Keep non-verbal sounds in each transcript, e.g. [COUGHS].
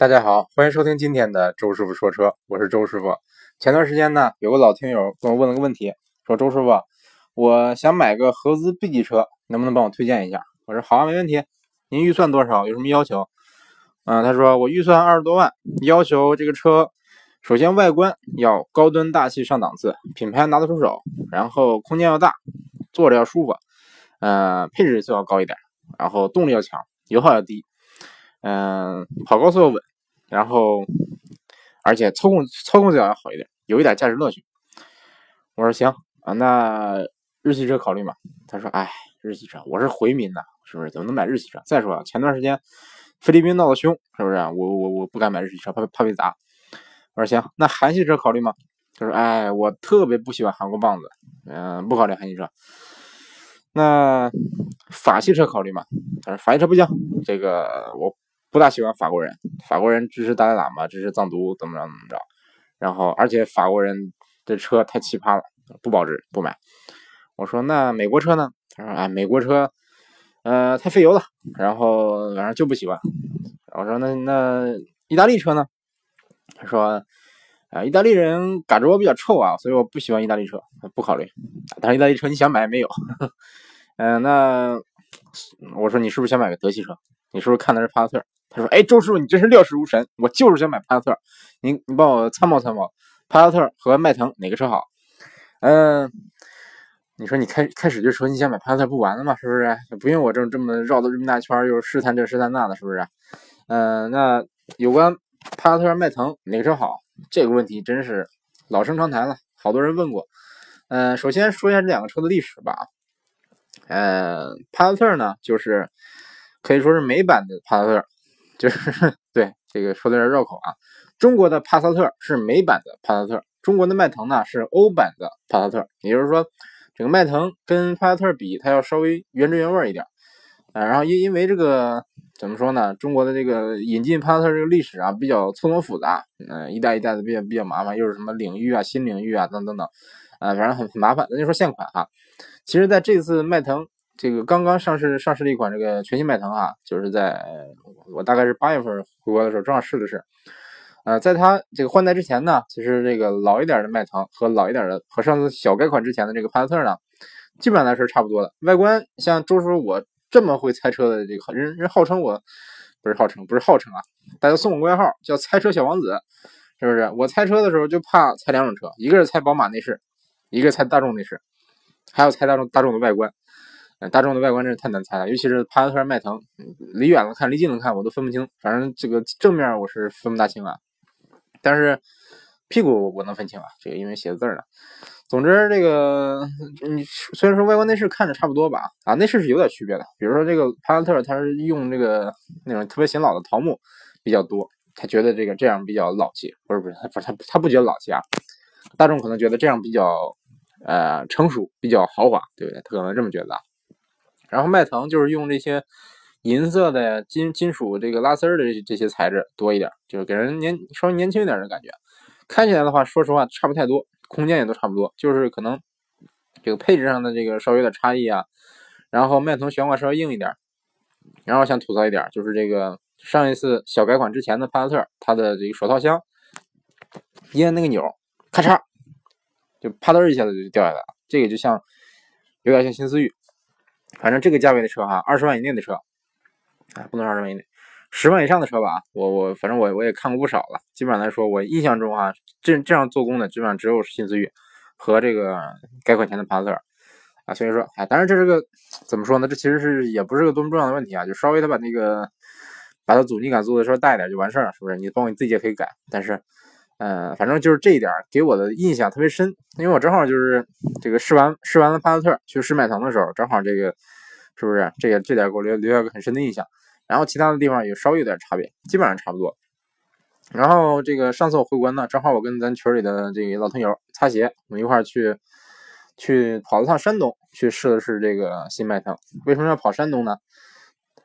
大家好，欢迎收听今天的周师傅说车，我是周师傅。前段时间呢，有个老听友跟我问了个问题，说周师傅，我想买个合资 B 级车，能不能帮我推荐一下？我说好啊，没问题。您预算多少？有什么要求？嗯，他说我预算二十多万，要求这个车首先外观要高端大气上档次，品牌拿得出手，然后空间要大，坐着要舒服，嗯，配置最好高一点，然后动力要强，油耗要低，嗯，跑高速要稳。然后，而且操控操控最好要好一点，有一点驾驶乐趣。我说行啊，那日系车考虑吗？他说，哎，日系车，我是回民呐，是不是？怎么能买日系车？再说了，前段时间菲律宾闹得凶，是不是？我我我不敢买日系车，怕怕被砸。我说行，那韩系车考虑吗？他说，哎，我特别不喜欢韩国棒子，嗯，不考虑韩系车。那法系车考虑吗？他说法系车不行，这个我。不大喜欢法国人，法国人支持达赖喇嘛，支持藏独，怎么着怎么着。然后，而且法国人的车太奇葩了，不保值，不买。我说那美国车呢？他说哎，美国车，呃，太费油了，然后反正就不喜欢。我说那那意大利车呢？他说啊，意大利人嘎着窝比较臭啊，所以我不喜欢意大利车，不考虑。但是意大利车你想买没有？嗯，[LAUGHS] 那我说你是不是想买个德系车？你是不是看的是帕萨特？他说：“哎，周师傅，你真是料事如神，我就是想买帕萨特，你你帮我参谋参谋，帕萨特和迈腾哪个车好？嗯，你说你开开始就说你想买帕萨特不完了吗？是不是？不用我这这么绕的这么大圈，又试探这试探那的，是不是？嗯，那有关帕萨特、迈腾哪个车好？这个问题真是老生常谈了，好多人问过。嗯，首先说一下这两个车的历史吧。嗯，帕萨特呢，就是可以说是美版的帕萨特。”就是 [LAUGHS] 对这个说的有点绕口啊。中国的帕萨特是美版的帕萨特，中国的迈腾呢是欧版的帕萨特。也就是说，这个迈腾跟帕萨特比，它要稍微原汁原味一点。啊，然后因因为这个怎么说呢？中国的这个引进帕萨特这个历史啊比较错综复杂，嗯，一代一代的比较比较麻烦，又是什么领域啊、新领域啊等等等，啊，反正很很麻烦。咱就说现款哈，其实在这次迈腾。这个刚刚上市上市的一款这个全新迈腾啊，就是在我大概是八月份回国的时候正好试的是，呃，在它这个换代之前呢，其实这个老一点的迈腾和老一点的和上次小改款之前的这个帕萨特呢，基本上来说是差不多的。外观像周叔我这么会猜车的这个人人号称我不是号称不是号称啊，大家送我外号叫猜车小王子，是不是？我猜车的时候就怕猜两种车，一个是猜宝马内饰，一个猜大众内饰，还有猜大众大众的外观。大众的外观真是太难猜了，尤其是帕萨特、迈腾，离远了看、离近了看我都分不清。反正这个正面我是分不大清啊，但是屁股我能分清啊，这个因为写的字呢。总之，这个你虽然说外观内饰看着差不多吧，啊，内饰是有点区别的。比如说这个帕萨特，它是用这个那种特别显老的桃木比较多，他觉得这个这样比较老气，不是不是，他不是他他不觉得老气啊。大众可能觉得这样比较呃成熟，比较豪华，对不对？他可能这么觉得啊。然后迈腾就是用这些银色的金金属这个拉丝儿的这这些材质多一点，就是给人年稍微年轻一点的感觉。开起来的话，说实话差不太多，空间也都差不多，就是可能这个配置上的这个稍微有点差异啊。然后迈腾悬挂稍微硬一点。然后想吐槽一点，就是这个上一次小改款之前的帕萨特，它的这个手套箱一按那个钮，咔嚓就啪嗒一下子就掉下来了，这个就像有点像新思域。反正这个价位的车哈，二十万以内的车，啊，不能二十万以内，十万以上的车吧，我我反正我我也看过不少了。基本上来说，我印象中啊，这这样做工的基本上只有新思域和这个改款前的帕萨特啊。所以说，哎，当然这是个怎么说呢？这其实是也不是个多么重要的问题啊，就稍微的把那个把它阻尼感做的稍微大一点就完事儿了，是不是？你包括你自己也可以改，但是。嗯，反正就是这一点给我的印象特别深，因为我正好就是这个试完试完了帕萨特去试迈腾的时候，正好这个是不是这个这点给我留留下个很深的印象。然后其他的地方也稍微有点差别，基本上差不多。然后这个上次我回国呢，正好我跟咱群里的这个老朋友擦鞋，我们一块去去跑了趟山东，去试了试这个新迈腾。为什么要跑山东呢？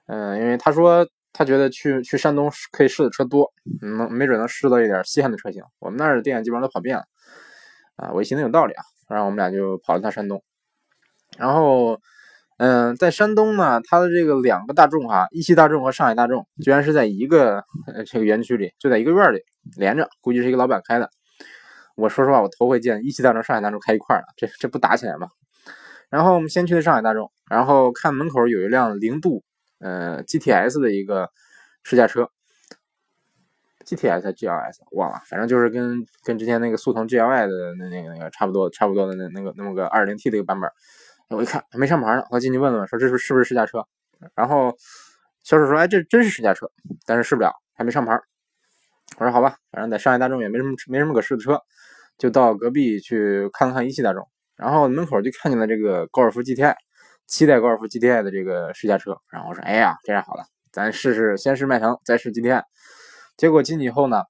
嗯，因为他说。他觉得去去山东可以试的车多，能没准能试到一点稀罕的车型。我们那儿的店基本上都跑遍了，啊，我一寻思有道理啊，然后我们俩就跑了趟山东。然后，嗯，在山东呢，它的这个两个大众哈，一汽大众和上海大众，居然是在一个这个园区里，就在一个院里连着，估计是一个老板开的。我说实话，我头回见一汽大众、上海大众开一块儿的，这这不打起来吗？然后我们先去的上海大众，然后看门口有一辆零度呃 GTS 的一个试驾车，GTS、GLS 忘了，反正就是跟跟之前那个速腾 GLI 的那那个那个差不多差不多的那那个那么个二零 T 的一个版本。我一看还没上牌呢，我进去问了问，说这是是不是试驾车？然后销售说，哎，这真是试驾车，但是试不了，还没上牌。我说好吧，反正在上海大众也没什么没什么可试的车，就到隔壁去看了看一汽大众。然后门口就看见了这个高尔夫 GTI，七代高尔夫 GTI 的这个试驾车。然后我说，哎呀，这样好了，咱试试，先试迈腾，再试 GTI。结果进去以后呢，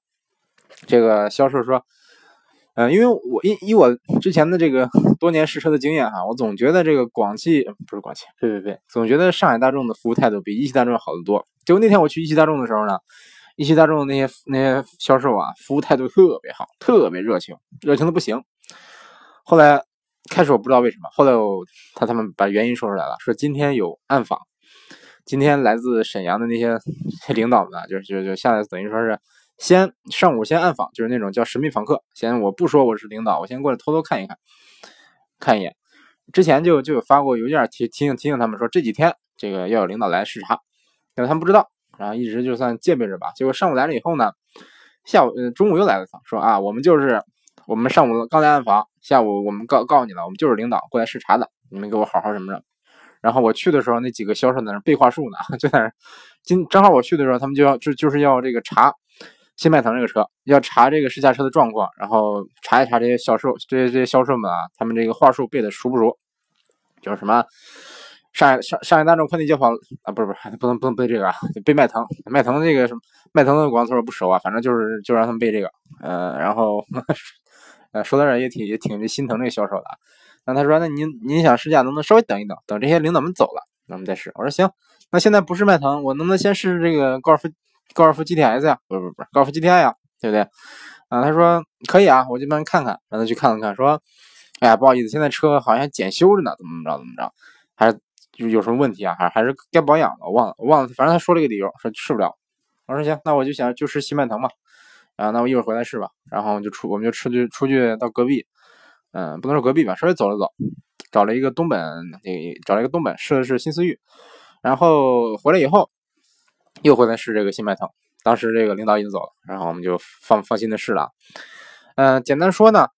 这个销售说。嗯，因为我以以我之前的这个多年试车的经验哈，我总觉得这个广汽不是广汽，对对对，总觉得上海大众的服务态度比一汽大众好得多。结果那天我去一汽大众的时候呢，一汽大众的那些那些销售啊，服务态度特别好，特别热情，热情的不行。后来开始我不知道为什么，后来我他他们把原因说出来了，说今天有暗访，今天来自沈阳的那些 [LAUGHS] 领导们，就是就就下来等于说是。先上午先暗访，就是那种叫神秘访客。先我不说我是领导，我先过来偷偷看一看，看一眼。之前就就有发过邮件提提醒提醒他们说这几天这个要有领导来视察，但是他们不知道，然后一直就算戒备着吧。结果上午来了以后呢，下午呃中午又来了一趟，说啊我们就是我们上午刚来暗访，下午我们告告诉你了，我们就是领导过来视察的，你们给我好好什么着。然后我去的时候，那几个销售在那背话术呢，[LAUGHS] 就在那今正好我去的时候，他们就要就就是要这个查。新迈腾这个车要查这个试驾车的状况，然后查一查这些销售、这些这些销售们啊，他们这个话术背的熟不熟？就是什么上海上上海大众快递接跑啊，不是不是，不能不能背这个啊，背迈腾，迈腾这个什么迈腾的广告词我不熟啊，反正就是就让他们背这个，呃，然后说到这也挺也挺心疼这个销售的。那他说，那您您想试驾能不能稍微等一等，等这些领导们走了，咱们再试。我说行，那现在不是迈腾，我能不能先试试这个高尔夫？高尔夫 GTS 呀，不不不，高尔夫 GTI 呀，对不对？啊，他说可以啊，我这边看看，让他去看看，说，哎呀，不好意思，现在车好像检修着呢，怎么怎么着，怎么着，还是就有什么问题啊？还还是该保养了，我忘了，我忘了，反正他说了一个理由，说试不了。我说行，那我就想就试新迈腾吧，啊，那我一会儿回来试吧。然后就出，我们就出去出去到隔壁，嗯，不能说隔壁吧，稍微走了走，找了一个东本，那找了一个东本试的是新思域，然后回来以后。又回来试这个新迈腾，当时这个领导已经走了，然后我们就放放心的试了。嗯，简单说呢，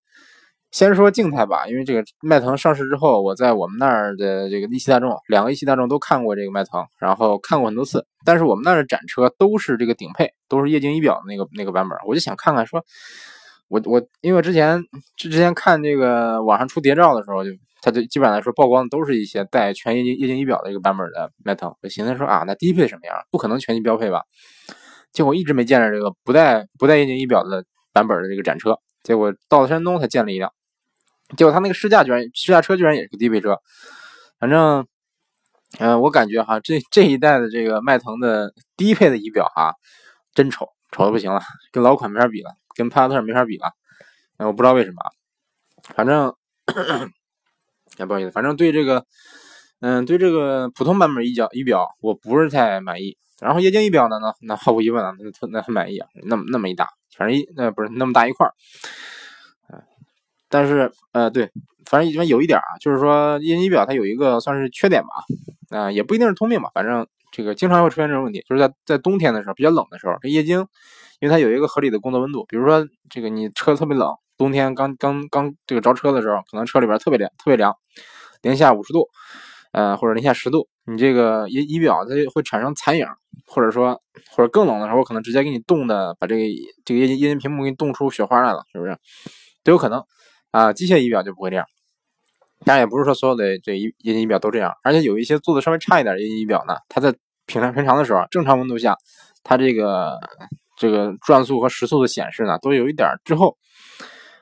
先说静态吧，因为这个迈腾上市之后，我在我们那儿的这个一汽大众，两个一汽大众都看过这个迈腾，然后看过很多次。但是我们那儿的展车都是这个顶配，都是液晶仪表的那个那个版本，我就想看看，说我我因为之前之之前看这个网上出谍照的时候就。它就基本上来说曝光的都是一些带全液晶液晶仪表的一个版本的迈腾，我寻思说啊，那低配什么样？不可能全系标配吧？结果一直没见着这个不带不带液晶仪表的版本的这个展车，结果到了山东才见了一辆，结果他那个试驾居然试驾车居然也是个低配车，反正，嗯，我感觉哈，这这一代的这个迈腾的低配的仪表哈，真丑，丑的不行了，跟老款没法比了，跟帕萨特没法比了，我不知道为什么，反正。也 [COUGHS] 不好意思，反正对这个，嗯，对这个普通版本仪表仪表我不是太满意。然后液晶仪表的呢，那毫无疑问啊，那那很满意啊，那么那么一大，反正一那不是那么大一块儿，但是呃对，反正里面有一点啊，就是说液晶仪表它有一个算是缺点吧，啊也不一定是通病吧，反正这个经常会出现这种问题，就是在在冬天的时候比较冷的时候，这液晶因为它有一个合理的工作温度，比如说这个你车特别冷。冬天刚刚刚这个着车的时候，可能车里边特别凉，特别凉，零下五十度，呃或者零下十度，你这个仪仪表它会产生残影，或者说或者更冷的时候，可能直接给你冻的，把这个这个液晶液晶屏幕给你冻出雪花来了，是不是？都有可能啊，机械仪表就不会这样。当然也不是说所有的这液晶仪表都这样，而且有一些做的稍微差一点液晶仪表呢，它在平常平常的时候，正常温度下，它这个这个转速和时速的显示呢，都有一点滞后。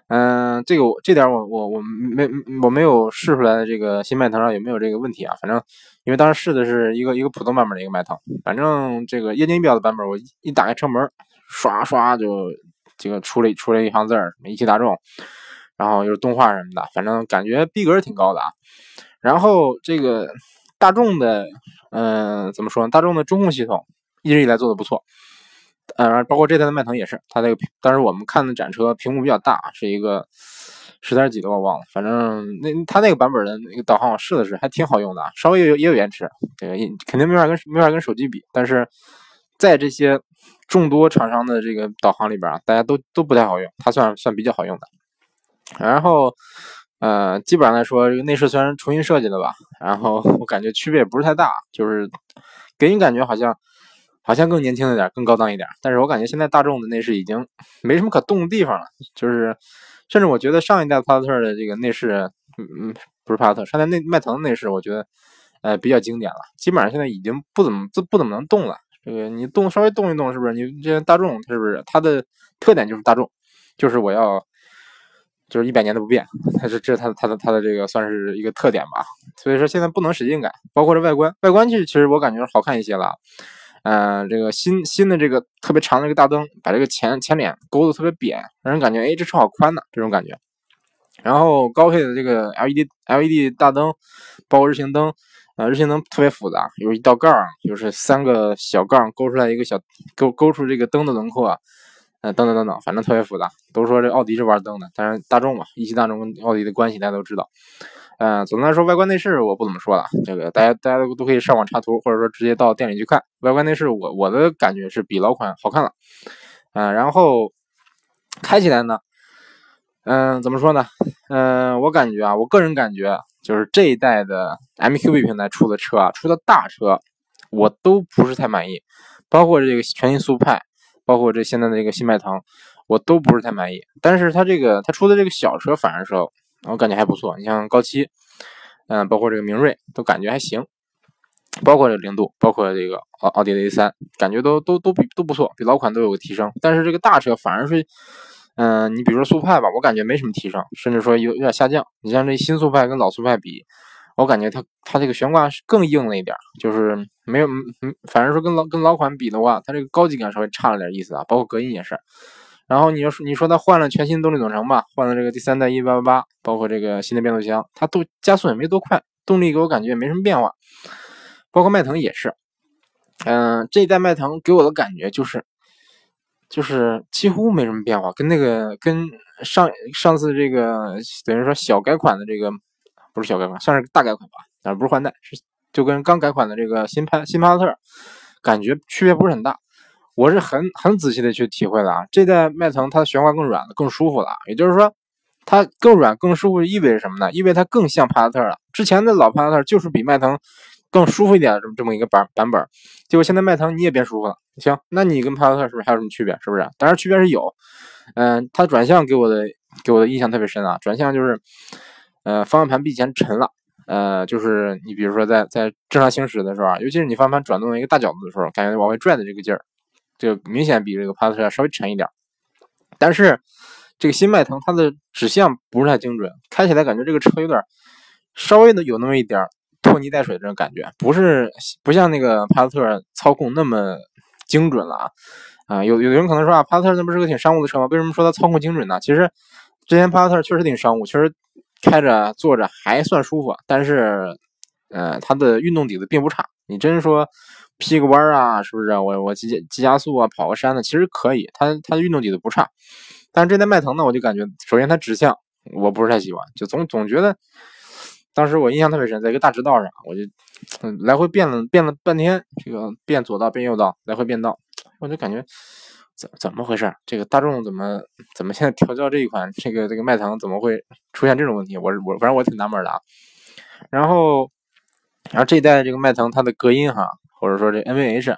嗯，这个我这点我我我没我没有试出来的这个新迈腾上有没有这个问题啊？反正因为当时试的是一个一个普通版本的一个迈腾，反正这个液晶仪表的版本，我一打开车门，刷刷就这个出了出了一行字儿，一汽大众，然后又是动画什么的，反正感觉逼格挺高的啊。然后这个大众的，嗯，怎么说呢？大众的中控系统一直以来做的不错，呃，包括这代的迈腾也是，它这个当时我们看的展车屏幕比较大，是一个十点几的我忘了，反正那它那个版本的那个导航我试了试还挺好用的，稍微也有也有延迟，这个肯定没法跟没法跟手机比，但是在这些众多厂商的这个导航里边啊，大家都都不太好用，它算算比较好用的，然后。呃，基本上来说，这个内饰虽然重新设计了吧，然后我感觉区别也不是太大，就是给你感觉好像好像更年轻一点，更高档一点。但是我感觉现在大众的内饰已经没什么可动的地方了，就是甚至我觉得上一代帕萨特的这个内饰，嗯嗯，不是帕萨特，上代内迈腾的内饰，我觉得呃比较经典了，基本上现在已经不怎么不不怎么能动了。这个你动稍微动一动，是不是？你这大众是不是它的特点就是大众，就是我要。就是一百年都不变，它是这是它的它的它的这个算是一个特点吧。所以说现在不能使劲改，包括这外观，外观其实其实我感觉好看一些了。嗯，这个新新的这个特别长的这个大灯，把这个前前脸勾的特别扁，让人感觉哎这车好宽呐这种感觉。然后高配的这个 LED LED 大灯，包括日行灯，呃日行灯特别复杂，有一道杠，就是三个小杠勾出来一个小勾勾出这个灯的轮廓。呃，等等等等，反正特别复杂。都说这奥迪是玩灯的，但是大众嘛，一汽大众跟奥迪的关系大家都知道。嗯，总的来说，外观内饰我不怎么说了，这个大家大家都都可以上网查图，或者说直接到店里去看。外观内饰，我我的感觉是比老款好看了。嗯，然后开起来呢，嗯，怎么说呢？嗯，我感觉啊，我个人感觉就是这一代的 MQB 平台出的车啊，出的大车，我都不是太满意，包括这个全新速派。包括这现在的这个新迈腾，我都不是太满意。但是它这个它出的这个小车反而是，我感觉还不错。你像高七，嗯，包括这个明锐都感觉还行。包括这零度，包括这个奥奥迪 A 三，感觉都都都比都不错，比老款都有个提升。但是这个大车反而是，嗯，你比如说速派吧，我感觉没什么提升，甚至说有有点下降。你像这新速派跟老速派比。我感觉它它这个悬挂是更硬了一点，就是没有嗯，反正说跟老跟老款比的话，它这个高级感稍微差了点意思啊，包括隔音也是。然后你要说你说它换了全新动力总成吧，换了这个第三代一八八八，包括这个新的变速箱，它都加速也没多快，动力给我感觉也没什么变化。包括迈腾也是，嗯，这一代迈腾给我的感觉就是就是几乎没什么变化，跟那个跟上上次这个等于说小改款的这个。不是小改款，算是大改款吧，但是不是换代，是就跟刚改款的这个新帕新帕萨特，感觉区别不是很大。我是很很仔细的去体会了啊，这代迈腾它的悬挂更软了，更舒服了。也就是说，它更软更舒服意味着什么呢？意味着它更像帕萨特了。之前的老帕萨特就是比迈腾更舒服一点的这么这么一个版版本，结果现在迈腾你也变舒服了。行，那你跟帕萨特是不是还有什么区别？是不是？当然区别是有，嗯，它转向给我的给我的印象特别深啊，转向就是。呃，方向盘比以前沉了，呃，就是你比如说在在正常行驶的时候啊，尤其是你方向盘转动一个大角度的时候，感觉往外拽的这个劲儿，就明显比这个帕萨特稍微沉一点。但是这个新迈腾它的指向不是太精准，开起来感觉这个车有点稍微的有那么一点拖泥带水的这种感觉，不是不像那个帕萨特操控那么精准了啊。啊，有有的人可能说啊，帕萨特那不是个挺商务的车吗？为什么说它操控精准呢？其实之前帕萨特确实挺商务，确实。开着坐着还算舒服，但是，呃，它的运动底子并不差。你真说劈个弯啊，是不是？我我急急加速啊，跑个山呢，其实可以。它它的运动底子不差。但是这台迈腾呢，我就感觉，首先它指向我不是太喜欢，就总总觉得，当时我印象特别深，在一个大直道上，我就来回变了变了半天，这个变左道变右道，来回变道，我就感觉。怎怎么回事？这个大众怎么怎么现在调教这一款这个这个迈腾怎么会出现这种问题？我我反正我挺纳闷的啊。然后然后这一代这个迈腾它的隔音哈，或者说这 NVH，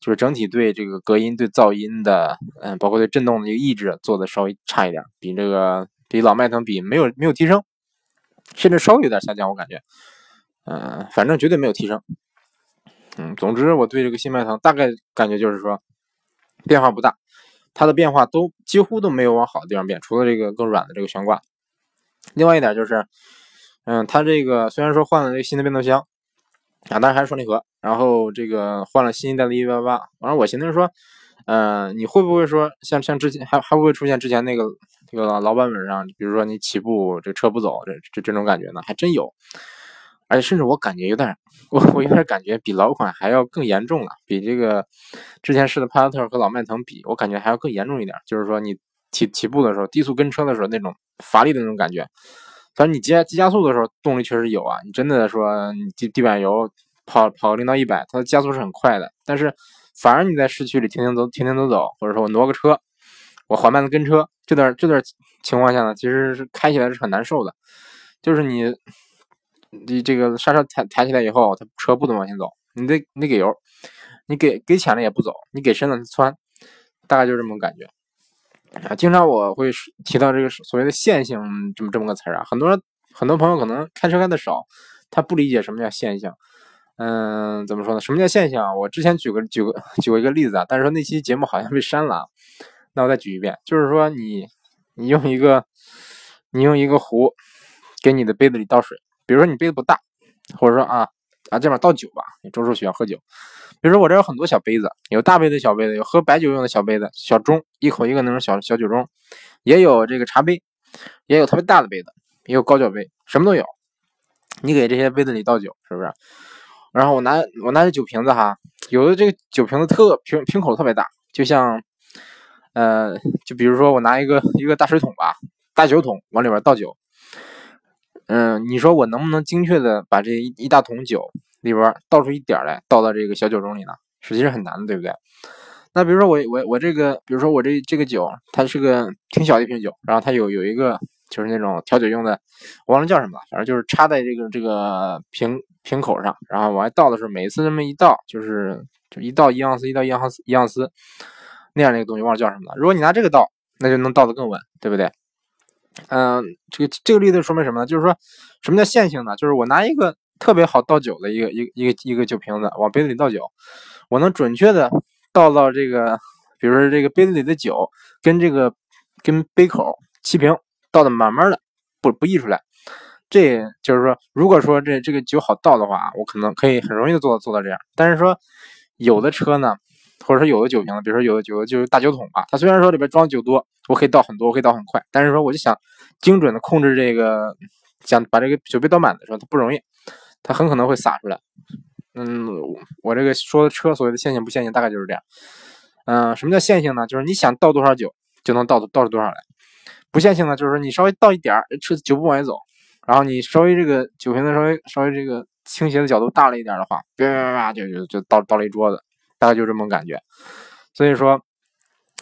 就是整体对这个隔音对噪音的嗯，包括对震动的一个抑制做的稍微差一点，比这个比老迈腾比没有没有提升，甚至稍微有点下降，我感觉，嗯，反正绝对没有提升。嗯，总之我对这个新迈腾大概感觉就是说。变化不大，它的变化都几乎都没有往好的地方变，除了这个更软的这个悬挂。另外一点就是，嗯，它这个虽然说换了这个新的变速箱啊，但是还是双离合，然后这个换了新一代的188，完了我寻思说，嗯，你会不会说像像之前还还不会出现之前那个这个老版本上，比如说你起步这车不走这这这种感觉呢？还真有。而且甚至我感觉有点，我我有点感觉比老款还要更严重了，比这个之前试的帕萨特和老迈腾比，我感觉还要更严重一点。就是说你起起步的时候，低速跟车的时候那种乏力的那种感觉。反正你急急加速的时候动力确实有啊，你真的说你地地板油跑跑零到一百，它的加速是很快的。但是反而你在市区里停停走停停走走，或者说我挪个车，我缓慢的跟车，这段这段情况下呢，其实是开起来是很难受的，就是你。你这个刹车抬抬起来以后，它车不怎么往前走，你得你得给油，你给给浅了也不走，你给深了它窜，大概就是这么感觉。啊，经常我会提到这个所谓的线性这么这么个词儿啊，很多人很多朋友可能开车开的少，他不理解什么叫线性。嗯，怎么说呢？什么叫线性啊？我之前举个举个举过一个例子啊，但是说那期节目好像被删了，那我再举一遍，就是说你你用一个你用一个壶给你的杯子里倒水。比如说你杯子不大，或者说啊啊这边倒酒吧，你周叔喜欢喝酒。比如说我这有很多小杯子，有大杯子、小杯子，有喝白酒用的小杯子、小盅，一口一个那种小小酒盅，也有这个茶杯，也有特别大的杯子，也有高脚杯，什么都有。你给这些杯子里倒酒，是不是？然后我拿我拿着酒瓶子哈，有的这个酒瓶子特瓶瓶口特别大，就像呃，就比如说我拿一个一个大水桶吧，大酒桶往里边倒酒。嗯，你说我能不能精确的把这一一大桶酒里边倒出一点来，倒到这个小酒盅里呢？实际是很难的，对不对？那比如说我我我这个，比如说我这这个酒，它是个挺小一瓶酒，然后它有有一个就是那种调酒用的，我忘了叫什么了，反正就是插在这个这个瓶瓶口上，然后往外倒的时候，每一次这么一倒，就是就一倒一盎司，一倒一盎司一盎司那样的一个东西，忘了叫什么了。如果你拿这个倒，那就能倒得更稳，对不对？嗯，这个这个例子说明什么呢？就是说，什么叫线性呢？就是我拿一个特别好倒酒的一个一个一个一个酒瓶子往杯子里倒酒，我能准确的倒到这个，比如说这个杯子里的酒跟这个跟杯口齐平，倒的慢慢的不不溢出来。这就是说，如果说这这个酒好倒的话，我可能可以很容易的做到做到这样。但是说有的车呢。或者说有的酒瓶子，比如说有的酒就是大酒桶吧，它虽然说里边装酒多，我可以倒很多，我可以倒很快，但是说我就想精准的控制这个，想把这个酒杯倒满的时候，它不容易，它很可能会洒出来。嗯，我这个说的车所谓的线性不线性，大概就是这样。嗯，什么叫线性呢？就是你想倒多少酒就能倒倒出多少来。不线性呢，就是说你稍微倒一点儿，车酒不往外走，然后你稍微这个酒瓶子稍微稍微这个倾斜的角度大了一点的话，叭叭叭就就就倒倒了一桌子。大概就这么感觉，所以说，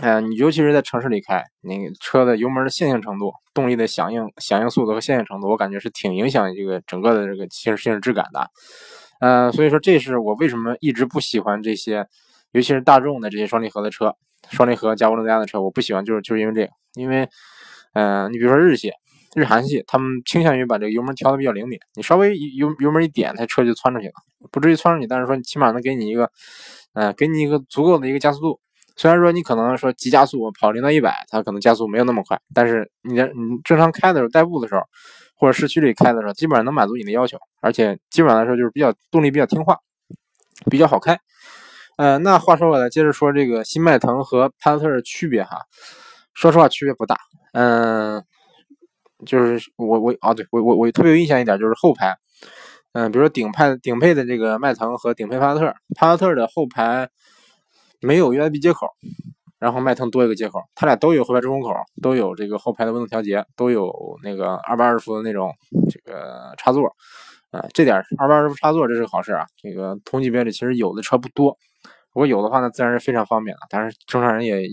呃，你尤其是在城市里开，你车的油门的线性程度、动力的响应响应速度和线性程度，我感觉是挺影响这个整个的这个行驶行驶质感的。呃，所以说这是我为什么一直不喜欢这些，尤其是大众的这些双离合的车、双离合加涡轮增压的车，我不喜欢就是就是因为这个，因为，嗯，你比如说日系、日韩系，他们倾向于把这个油门调的比较灵敏，你稍微油油门一点，它车就窜出去了，不至于窜出去，但是说起码能给你一个。呃，给你一个足够的一个加速度，虽然说你可能说急加速跑零到一百，它可能加速没有那么快，但是你你正常开的时候，代步的时候，或者市区里开的时候，基本上能满足你的要求，而且基本上来说就是比较动力比较听话，比较好开。呃，那话说回来，接着说这个新迈腾和帕萨特的区别哈，说实话区别不大。嗯，就是我我啊，对我我我特别有印象一点就是后排。嗯，比如说顶配顶配的这个迈腾和顶配帕萨特，帕萨特的后排没有 USB 接口，然后迈腾多一个接口，它俩都有后排出风口，都有这个后排的温度调节，都有那个二百二十伏的那种这个插座，啊，这点二百二十伏插座这是好事啊。这个同级别里其实有的车不多，如果有的话呢，自然是非常方便的。但是正常人也，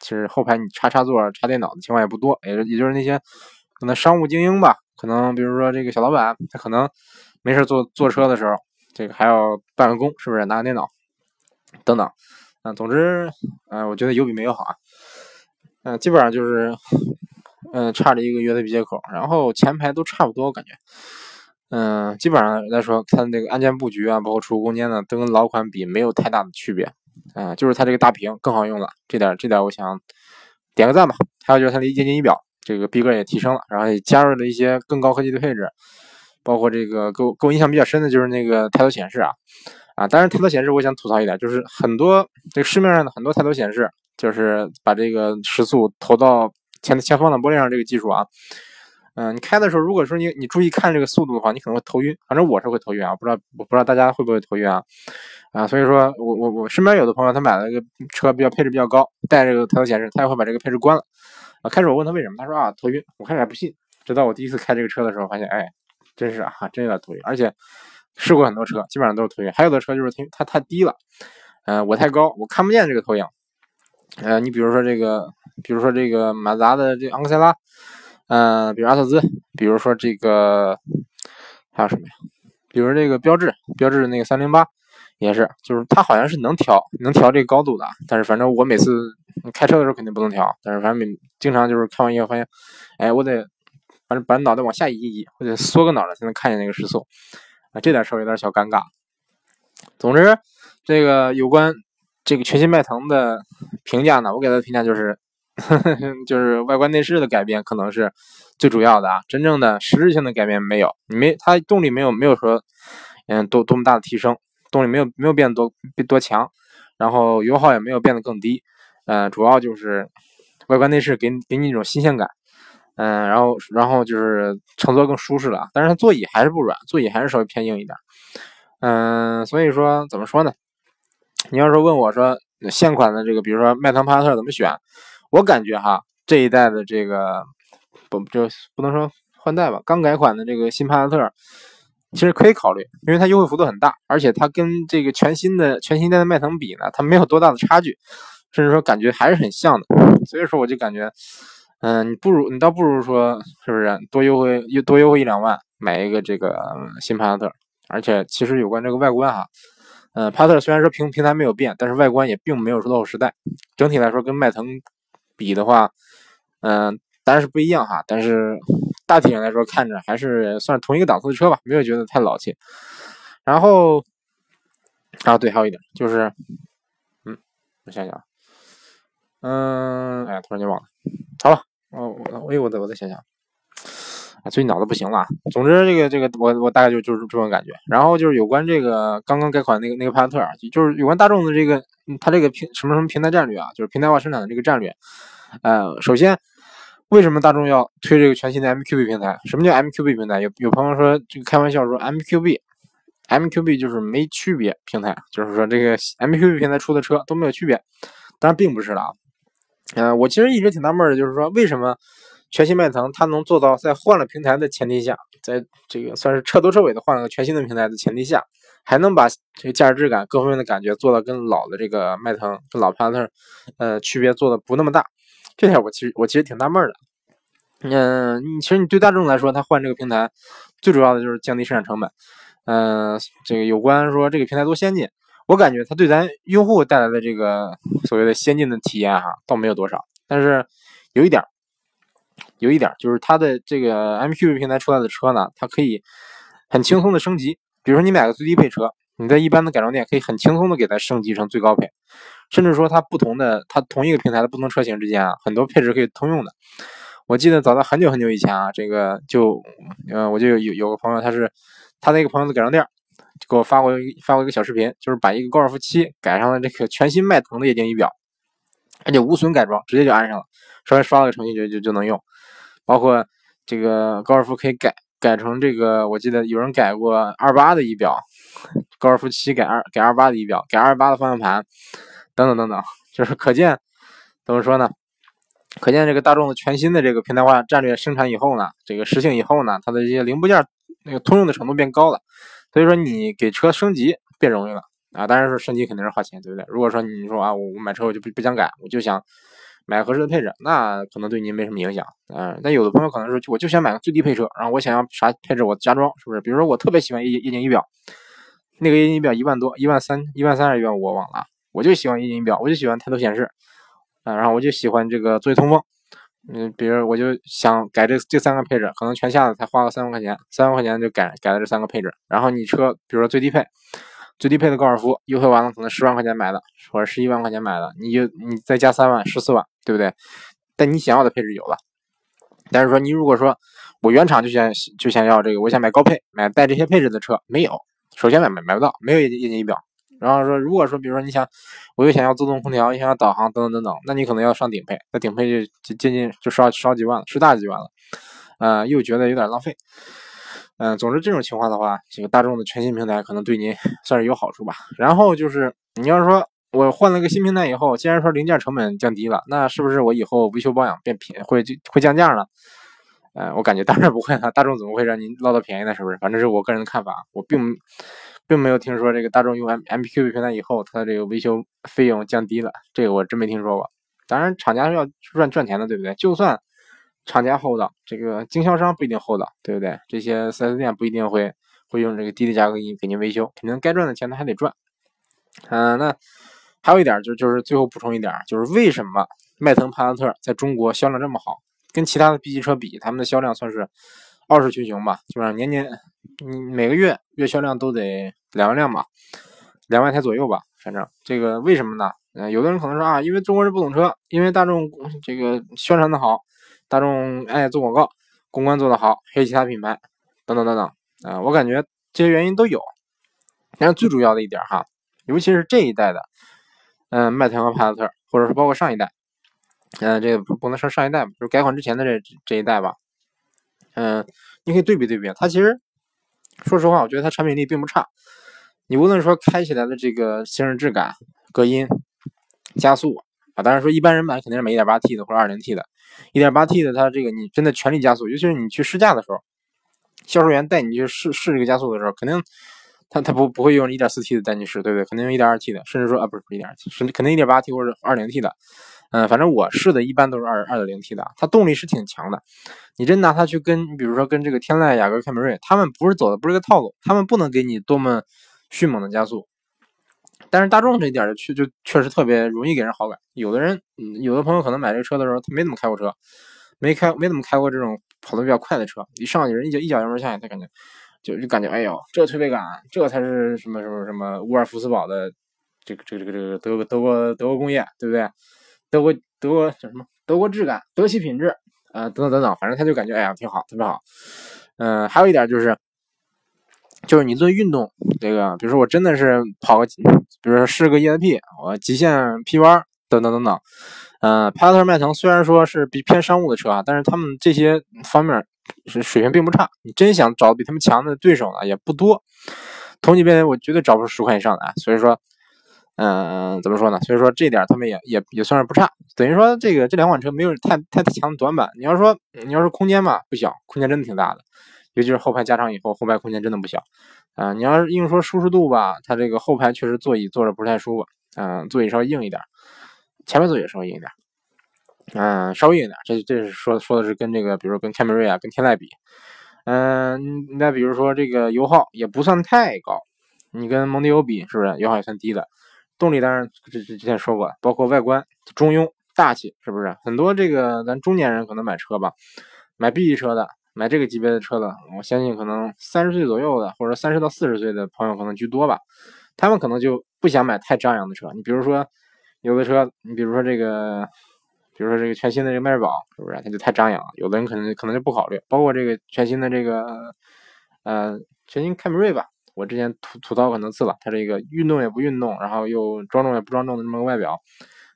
其实后排你插插座、插电脑的情况也不多，也也就是那些可能商务精英吧，可能比如说这个小老板，他可能。没事坐坐车的时候，这个还要办个工，是不是拿个电脑等等？嗯，总之，嗯，我觉得有比没有好啊。嗯，基本上就是，嗯，差了一个 USB 接口，然后前排都差不多，我感觉。嗯，基本上来说，它的那个按键布局啊，包括储物空间呢，都跟老款比没有太大的区别。啊，就是它这个大屏更好用了，这点这点我想点个赞吧。还有就是它的液晶仪表，这个逼格也提升了，然后也加入了一些更高科技的配置。包括这个给我给我印象比较深的就是那个抬头显示啊啊，当然抬头显示我想吐槽一点，就是很多这个市面上的很多抬头显示，就是把这个时速投到前前方挡玻璃上这个技术啊，嗯，你开的时候，如果说你你注意看这个速度的话，你可能会头晕。反正我是会头晕啊，不知道我不知道大家会不会头晕啊？啊，所以说我我我身边有的朋友他买了一个车比较配置比较高，带这个抬头显示，他也会把这个配置关了。啊，开始我问他为什么，他说啊头晕。我开始还不信，直到我第一次开这个车的时候，发现哎，真是啊，真有点头晕。而且试过很多车，基本上都是头晕。还有的车就是它它太低了，嗯，我太高，我看不见这个投影。呃，你比如说这个，比如说这个马自达的这昂克赛拉。嗯，比如阿特兹，比如说这个还有什么呀？比如这个标志，标志那个三零八也是，就是它好像是能调，能调这个高度的。但是反正我每次开车的时候肯定不能调，但是反正每经常就是看完以后发现，哎，我得反正把脑袋往下移一移，或者缩个脑袋才能看见那个时速啊，这点稍微有点小尴尬。总之，这个有关这个全新迈腾的评价呢，我给他的评价就是。呵 [LAUGHS] 呵就是外观内饰的改变可能是最主要的啊，真正的实质性的改变没有，你没它动力没有没有说嗯多多么大的提升，动力没有没有变得多多强，然后油耗也没有变得更低，嗯，主要就是外观内饰给给你一种新鲜感，嗯，然后然后就是乘坐更舒适了，但是它座椅还是不软，座椅还是稍微偏硬一点，嗯，所以说怎么说呢？你要说问我说现款的这个，比如说迈腾帕萨特怎么选？我感觉哈，这一代的这个不就不能说换代吧，刚改款的这个新帕萨特，其实可以考虑，因为它优惠幅度很大，而且它跟这个全新的全新一代的迈腾比呢，它没有多大的差距，甚至说感觉还是很像的。所以说我就感觉，嗯，你不如你倒不如说是不是多优惠又多优惠一两万买一个这个新帕萨特，而且其实有关这个外观哈。嗯，帕萨特虽然说平平台没有变，但是外观也并没有落后时代，整体来说跟迈腾。比的话，嗯，当然是不一样哈，但是大体上来说，看着还是算同一个档次的车吧，没有觉得太老气。然后，啊，对，还有一点就是，嗯，我想想，嗯，哎，突然间忘了，好了，哦，我，哎，我再，我再想想。啊，最近脑子不行了。总之，这个这个，我我大概就就是这种感觉。然后就是有关这个刚刚改款那个那个帕萨特啊，就是有关大众的这个，它这个平什么什么平台战略啊，就是平台化生产的这个战略。呃，首先，为什么大众要推这个全新的 MQB 平台？什么叫 MQB 平台？有有朋友说这个开玩笑说 MQB，MQB 就是没区别平台，就是说这个 MQB 平台出的车都没有区别。当然并不是的啊。嗯，我其实一直挺纳闷的，就是说为什么？全新迈腾，它能做到在换了平台的前提下，在这个算是彻头彻尾的换了个全新的平台的前提下，还能把这个驾驶质感各方面的感觉做到跟老的这个迈腾、跟老帕萨特，呃，区别做的不那么大。这点我其实我其实挺纳闷的。嗯，其实你对大众来说，它换这个平台最主要的就是降低生产成本。嗯，这个有关说这个平台多先进，我感觉它对咱用户带来的这个所谓的先进的体验哈，倒没有多少。但是有一点。有一点就是它的这个 MQB 平台出来的车呢，它可以很轻松的升级。比如说你买个最低配车，你在一般的改装店可以很轻松的给它升级成最高配，甚至说它不同的它同一个平台的不同车型之间啊，很多配置可以通用的。我记得早在很久很久以前啊，这个就呃我就有有个朋友，他是他那个朋友的改装店，给我发过发过一个小视频，就是把一个高尔夫七改上了这个全新迈腾的液晶仪表，而且无损改装，直接就安上了，稍微刷了个程序就就就能用。包括这个高尔夫可以改改成这个，我记得有人改过二八的仪表，高尔夫七改二改二八的仪表，改二八的方向盘，等等等等，就是可见怎么说呢？可见这个大众的全新的这个平台化战略生产以后呢，这个实行以后呢，它的这些零部件那个通用的程度变高了，所以说你给车升级变容易了啊。当然说升级肯定是花钱，对不对？如果说你说啊，我我买车我就不不想改，我就想。买合适的配置，那可能对您没什么影响，嗯，但有的朋友可能说，我就想买个最低配车，然后我想要啥配置我加装，是不是？比如说我特别喜欢液液晶仪表，那个液晶仪表一万多，一万三，一万三还是一万五我忘了，我就喜欢液晶仪表，我就喜欢抬头显示，啊，然后我就喜欢这个座椅通风，嗯，比如我就想改这这三个配置，可能全下来才花个三万块钱，三万块钱就改改了这三个配置，然后你车比如说最低配。最低配的高尔夫优惠完了，可能十万块钱买的，或者十一万块钱买的，你就你再加三万，十四万，对不对？但你想要的配置有了，但是说你如果说我原厂就想就想要这个，我想买高配，买带这些配置的车，没有，首先买买买不到，没有液液晶仪表。然后说，如果说比如说你想，我又想要自动空调，又想要导航等等等等，那你可能要上顶配，那顶配就就接近就烧烧几万了，十大几万了。啊，又觉得有点浪费。嗯，总之这种情况的话，这个大众的全新平台可能对您 [LAUGHS] 算是有好处吧。然后就是你要是说我换了个新平台以后，既然说零件成本降低了，那是不是我以后维修保养变便会会降价呢？呃，我感觉当然不会了，大众怎么会让您捞到便宜呢？是不是？反正是我个人的看法，我并并没有听说这个大众用 M MPQ 平台以后，它的这个维修费用降低了，这个我真没听说过。当然，厂家是要赚赚钱的，对不对？就算厂家厚道，这个经销商不一定厚道，对不对？这些 4S 店不一定会会用这个低的价格给你给您维修，肯定该赚的钱他还得赚。嗯，那还有一点就就是最后补充一点，就是为什么迈腾、帕萨特在中国销量这么好？跟其他的 B 级车比，他们的销量算是傲视群雄吧，基本上年年，你每个月月销量都得两万辆吧，两万台左右吧，反正这个为什么呢？嗯，有的人可能说啊，因为中国人不懂车，因为大众这个宣传的好，大众爱做广告，公关做得好，还有其他品牌等等等等啊，我感觉这些原因都有，但是最主要的一点哈，尤其是这一代的，嗯，迈腾和帕萨特，或者说包括上一代。嗯，这个不能说上一代吧，就是改款之前的这这一代吧。嗯，你可以对比对比，它其实说实话，我觉得它产品力并不差。你无论说开起来的这个行驶质感、隔音、加速啊，当然说一般人买肯定是买 1.8T 的或者 2.0T 的。1.8T 的它这个你真的全力加速，尤其是你去试驾的时候，销售员带你去试试这个加速的时候，肯定他他不不会用 1.4T 的带你试，对不对？肯定用 1.2T 的，甚至说啊不是不是 1.2T，是肯定 1.8T 或者 2.0T 的。嗯，反正我试的一般都是二二点零 T 的，它动力是挺强的。你真拿它去跟，比如说跟这个天籁、雅阁、凯美瑞，他们不是走的不是个套路，他们不能给你多么迅猛的加速。但是大众这一点就确就确实特别容易给人好感。有的人，嗯有的朋友可能买这个车的时候，他没怎么开过车，没开没怎么开过这种跑得比较快的车，一上去人一脚一脚油门下去，他感觉就就感觉哎呦，这推背感，这才是什么什么什么沃尔夫斯堡的这个这个这个这个德国德国德国工业，对不对？德国德国叫什么？德国质感、德系品质，呃，等等等等，反正他就感觉哎呀挺好，特别好。嗯，还有一点就是，就是你做运动，这个比如说我真的是跑个，比如说试个 ESP，我极限 P 弯等等等等。嗯，帕萨特、迈腾虽然说是比偏商务的车啊，但是他们这些方面是水平并不差。你真想找比他们强的对手呢，也不多。同级别我绝对找不出十块以上的啊，所以说。嗯，怎么说呢？所以说这点他们也也也算是不差，等于说这个这两款车没有太太强的短板。你要说你要说空间吧，不小，空间真的挺大的，尤其是后排加长以后，后排空间真的不小。啊，你要是硬说舒适度吧，它这个后排确实座椅坐着不太舒服，嗯，座椅稍微硬一点，前面座椅稍微硬一点，嗯，稍微硬一点。这这是说说的是跟这个，比如说跟凯美瑞啊，跟天籁比，嗯，那比如说这个油耗也不算太高，你跟蒙迪欧比是不是油耗也算低的？动力当然，这这之前说过，包括外观中庸大气，是不是？很多这个咱中年人可能买车吧，买 B 级车的，买这个级别的车的，我相信可能三十岁左右的，或者三十到四十岁的朋友可能居多吧。他们可能就不想买太张扬的车。你比如说，有的车，你比如说这个，比如说这个全新的这个迈锐宝，是不是？它就太张扬了。有的人可能可能就不考虑。包括这个全新的这个，呃，全新凯美瑞吧。我之前吐吐槽很多次了，它这个运动也不运动，然后又庄重也不庄重的这么个外表，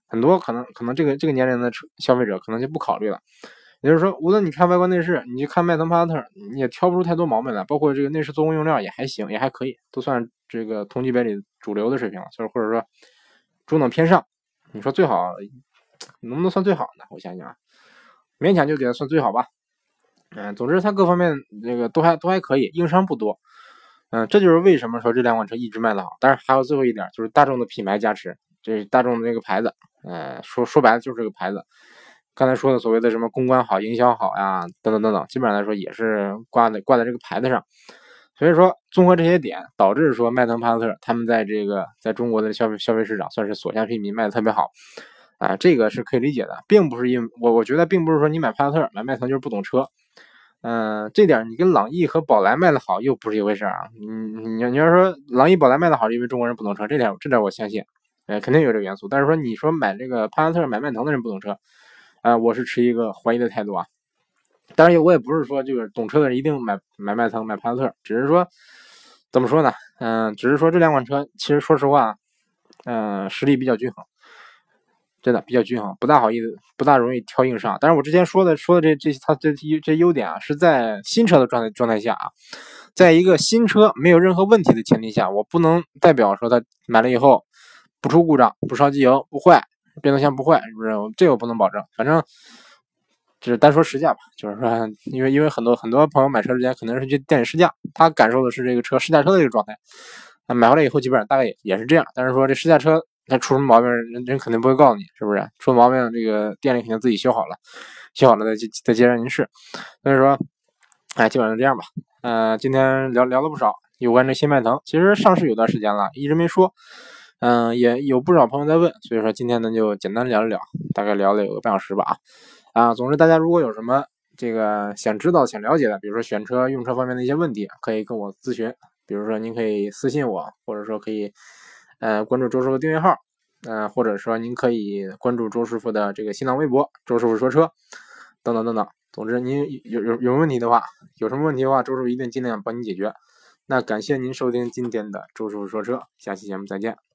很多可能可能这个这个年龄的车消费者可能就不考虑了。也就是说，无论你看外观内饰，你去看迈腾、帕萨特，你也挑不出太多毛病来。包括这个内饰做工用料也还行，也还可以，都算这个同级别里主流的水平了，就是或者说中等偏上。你说最好能不能算最好呢？我想想啊，勉强就给它算最好吧。嗯，总之它各方面这个都还都还可以，硬伤不多。嗯，这就是为什么说这两款车一直卖的好。但是还有最后一点，就是大众的品牌加持，这是大众的这个牌子。嗯，说说白了就是这个牌子。刚才说的所谓的什么公关好、营销好呀，等等等等，基本上来说也是挂在挂在这个牌子上。所以说，综合这些点，导致说迈腾、帕萨特他们在这个在中国的消费消费市场算是所向披靡，卖的特别好。啊，这个是可以理解的，并不是因我我觉得并不是说你买帕萨特、买迈腾就是不懂车。嗯，这点你跟朗逸和宝来卖的好又不是一回事啊！你你你要说朗逸、宝来卖的好，因为中国人不懂车，这点这点我相信，呃，肯定有这个元素。但是说你说买这个帕萨特、买迈腾的人不懂车，啊，我是持一个怀疑的态度啊。当然，我也不是说就是懂车的人一定买买迈腾、买帕萨特，只是说怎么说呢？嗯，只是说这两款车其实说实话，嗯，实力比较均衡。真的比较均衡，不大好意思，不大容易挑硬伤。但是我之前说的说的这这它这这优点啊，是在新车的状态状态下啊，在一个新车没有任何问题的前提下，我不能代表说它买了以后不出故障、不烧机油、不坏、变速箱不坏，是不是？这个不能保证。反正只是单说试驾吧，就是说，因为因为很多很多朋友买车之前可能是去店里试驾，他感受的是这个车试驾车的这个状态，啊，买回来以后基本上大概也也是这样。但是说这试驾车。那出什么毛病，人人肯定不会告诉你，是不是？出毛病，这个店里肯定自己修好了，修好了再接再接着您试。所以说，哎，基本上就这样吧。呃，今天聊聊了不少有关这新迈腾，其实上市有段时间了，一直没说。嗯，也有不少朋友在问，所以说今天呢就简单聊一聊，大概聊了有个半小时吧。啊，总之大家如果有什么这个想知道、想了解的，比如说选车、用车方面的一些问题，可以跟我咨询。比如说您可以私信我，或者说可以。呃，关注周师傅订阅号，呃，或者说您可以关注周师傅的这个新浪微博“周师傅说车”，等等等等。总之，您有有有问题的话，有什么问题的话，周师傅一定尽量帮您解决。那感谢您收听今天的周师傅说车，下期节目再见。